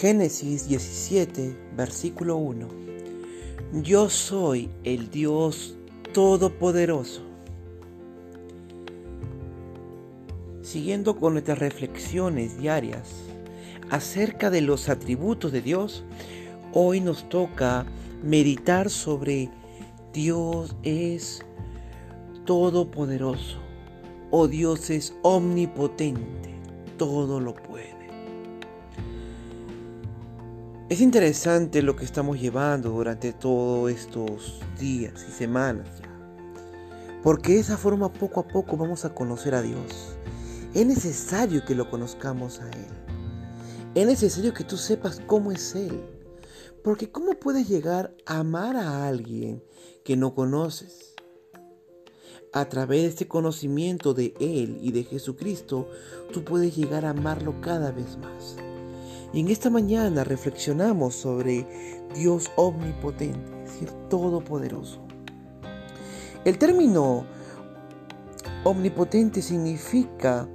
Génesis 17, versículo 1. Yo soy el Dios Todopoderoso. Siguiendo con nuestras reflexiones diarias acerca de los atributos de Dios, hoy nos toca meditar sobre Dios es todopoderoso o Dios es omnipotente, todo lo puede. Es interesante lo que estamos llevando durante todos estos días y semanas porque de esa forma poco a poco vamos a conocer a Dios. Es necesario que lo conozcamos a Él. Es necesario que tú sepas cómo es Él. Porque ¿cómo puedes llegar a amar a alguien que no conoces? A través de este conocimiento de Él y de Jesucristo, tú puedes llegar a amarlo cada vez más. Y en esta mañana reflexionamos sobre Dios omnipotente, es decir, todopoderoso. El término omnipotente significa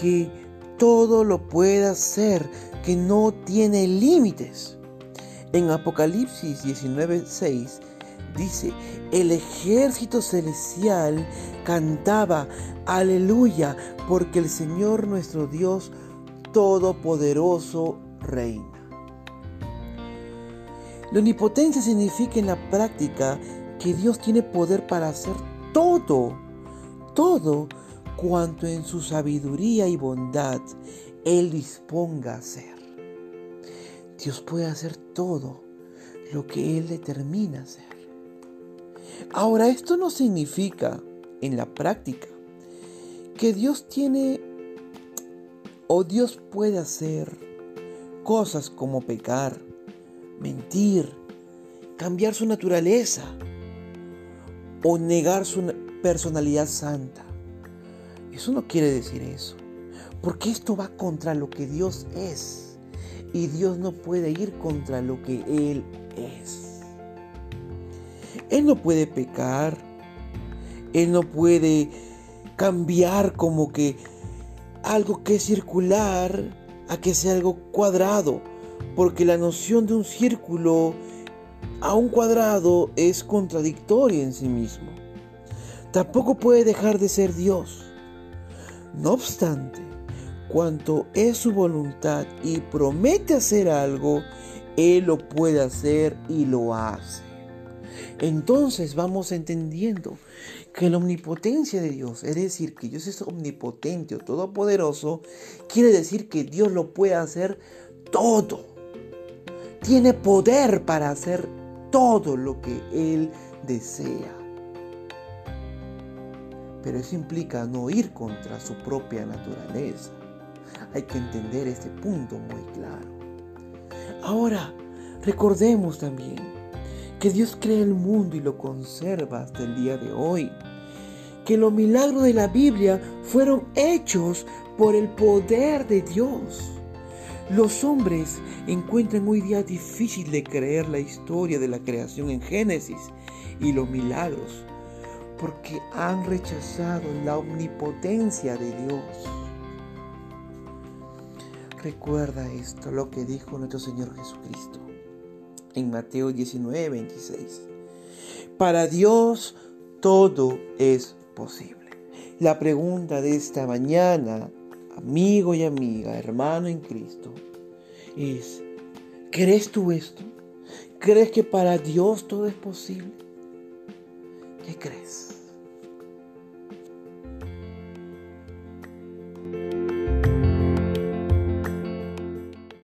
que todo lo puede hacer, que no tiene límites. En Apocalipsis 19:6 dice, el ejército celestial cantaba, aleluya, porque el Señor nuestro Dios todopoderoso reina. La omnipotencia significa en la práctica que Dios tiene poder para hacer todo, todo cuanto en su sabiduría y bondad Él disponga a hacer. Dios puede hacer todo lo que Él determina hacer. Ahora, esto no significa en la práctica que Dios tiene o Dios puede hacer cosas como pecar, mentir, cambiar su naturaleza o negar su personalidad santa. Eso no quiere decir eso, porque esto va contra lo que Dios es y Dios no puede ir contra lo que Él es. Él no puede pecar, Él no puede cambiar como que algo que es circular a que sea algo cuadrado, porque la noción de un círculo a un cuadrado es contradictoria en sí mismo. Tampoco puede dejar de ser Dios. No obstante, cuanto es su voluntad y promete hacer algo, Él lo puede hacer y lo hace. Entonces vamos entendiendo que la omnipotencia de Dios, es decir, que Dios es omnipotente o todopoderoso, quiere decir que Dios lo puede hacer todo. Tiene poder para hacer todo lo que Él desea. Pero eso implica no ir contra su propia naturaleza. Hay que entender este punto muy claro. Ahora, recordemos también que Dios crea el mundo y lo conserva hasta el día de hoy. Que los milagros de la Biblia fueron hechos por el poder de Dios. Los hombres encuentran hoy día difícil de creer la historia de la creación en Génesis y los milagros porque han rechazado la omnipotencia de Dios. Recuerda esto, lo que dijo nuestro Señor Jesucristo en Mateo 19, 26. Para Dios todo es posible. La pregunta de esta mañana, amigo y amiga, hermano en Cristo, es, ¿crees tú esto? ¿Crees que para Dios todo es posible? ¿Qué crees?